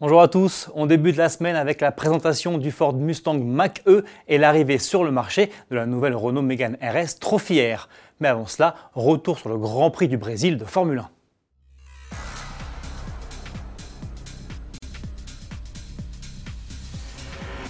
Bonjour à tous, on débute la semaine avec la présentation du Ford Mustang Mach-E et l'arrivée sur le marché de la nouvelle Renault Mégane RS Trophy Mais avant cela, retour sur le Grand Prix du Brésil de Formule 1.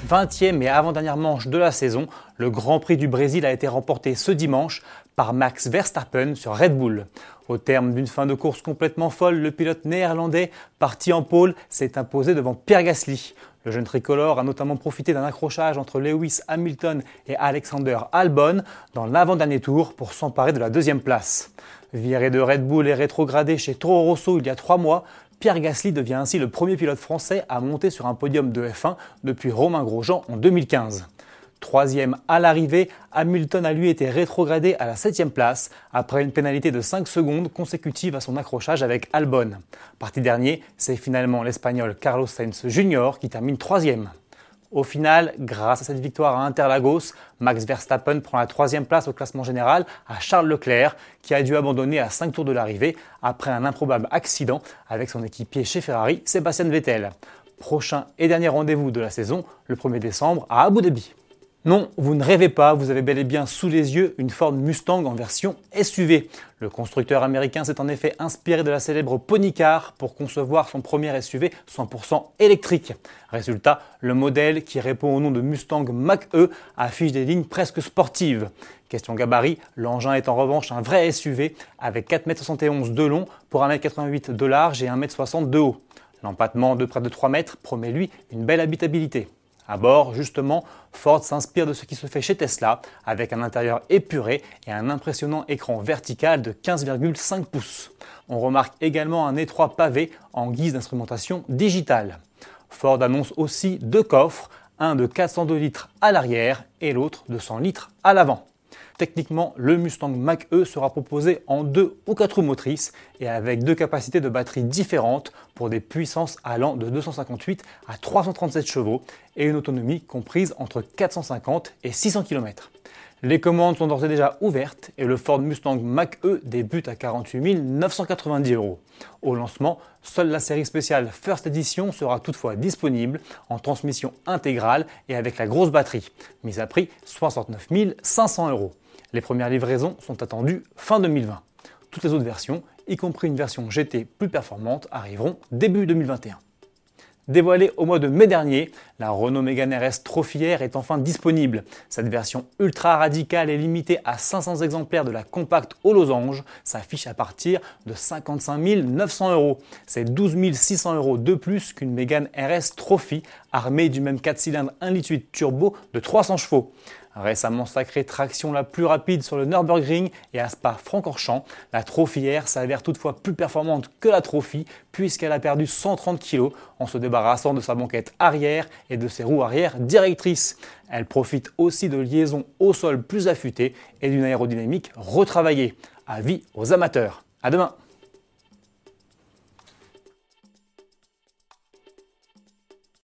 20e et avant-dernière manche de la saison, le Grand Prix du Brésil a été remporté ce dimanche par Max Verstappen sur Red Bull. Au terme d'une fin de course complètement folle, le pilote néerlandais, parti en pôle, s'est imposé devant Pierre Gasly. Le jeune tricolore a notamment profité d'un accrochage entre Lewis Hamilton et Alexander Albon dans l'avant-dernier tour pour s'emparer de la deuxième place. Viré de Red Bull et rétrogradé chez Toro Rosso il y a trois mois, Pierre Gasly devient ainsi le premier pilote français à monter sur un podium de F1 depuis Romain Grosjean en 2015. Troisième à l'arrivée, Hamilton a lui été rétrogradé à la septième place après une pénalité de 5 secondes consécutive à son accrochage avec Albon. Parti dernier, c'est finalement l'Espagnol Carlos Sainz Jr. qui termine troisième. Au final, grâce à cette victoire à Interlagos, Max Verstappen prend la troisième place au classement général à Charles Leclerc, qui a dû abandonner à 5 tours de l'arrivée après un improbable accident avec son équipier chez Ferrari, Sébastien Vettel. Prochain et dernier rendez-vous de la saison, le 1er décembre à Abu Dhabi. Non, vous ne rêvez pas, vous avez bel et bien sous les yeux une Ford Mustang en version SUV. Le constructeur américain s'est en effet inspiré de la célèbre Pony Car pour concevoir son premier SUV 100% électrique. Résultat, le modèle qui répond au nom de Mustang Mach-E affiche des lignes presque sportives. Question gabarit, l'engin est en revanche un vrai SUV avec 4,71 m de long pour 1,88 m de large et 1,60 m de haut. L'empattement de près de 3 mètres promet lui une belle habitabilité. À bord, justement, Ford s'inspire de ce qui se fait chez Tesla, avec un intérieur épuré et un impressionnant écran vertical de 15,5 pouces. On remarque également un étroit pavé en guise d'instrumentation digitale. Ford annonce aussi deux coffres, un de 402 litres à l'arrière et l'autre de 100 litres à l'avant. Techniquement, le Mustang Mach-E sera proposé en deux ou quatre roues motrices et avec deux capacités de batterie différentes pour des puissances allant de 258 à 337 chevaux et une autonomie comprise entre 450 et 600 km. Les commandes sont d'ores et déjà ouvertes et le Ford Mustang Mach-E débute à 48 990 euros. Au lancement, seule la série spéciale First Edition sera toutefois disponible en transmission intégrale et avec la grosse batterie, mise à prix 69 500 euros. Les premières livraisons sont attendues fin 2020. Toutes les autres versions, y compris une version GT plus performante, arriveront début 2021. Dévoilée au mois de mai dernier, la Renault Mégane RS Trophy est enfin disponible. Cette version ultra radicale est limitée à 500 exemplaires de la compacte au losange, s'affiche à partir de 55 900 euros. C'est 12 600 euros de plus qu'une Mégane RS Trophy armée du même 4 cylindres 1,8 litre turbo de 300 chevaux. Récemment sacrée traction la plus rapide sur le Nürburgring et à Spa-Francorchamps, la Trophy R s'avère toutefois plus performante que la Trophy puisqu'elle a perdu 130 kg en se débarrassant de sa banquette arrière et de ses roues arrière directrices. Elle profite aussi de liaisons au sol plus affûtées et d'une aérodynamique retravaillée. Avis aux amateurs. À demain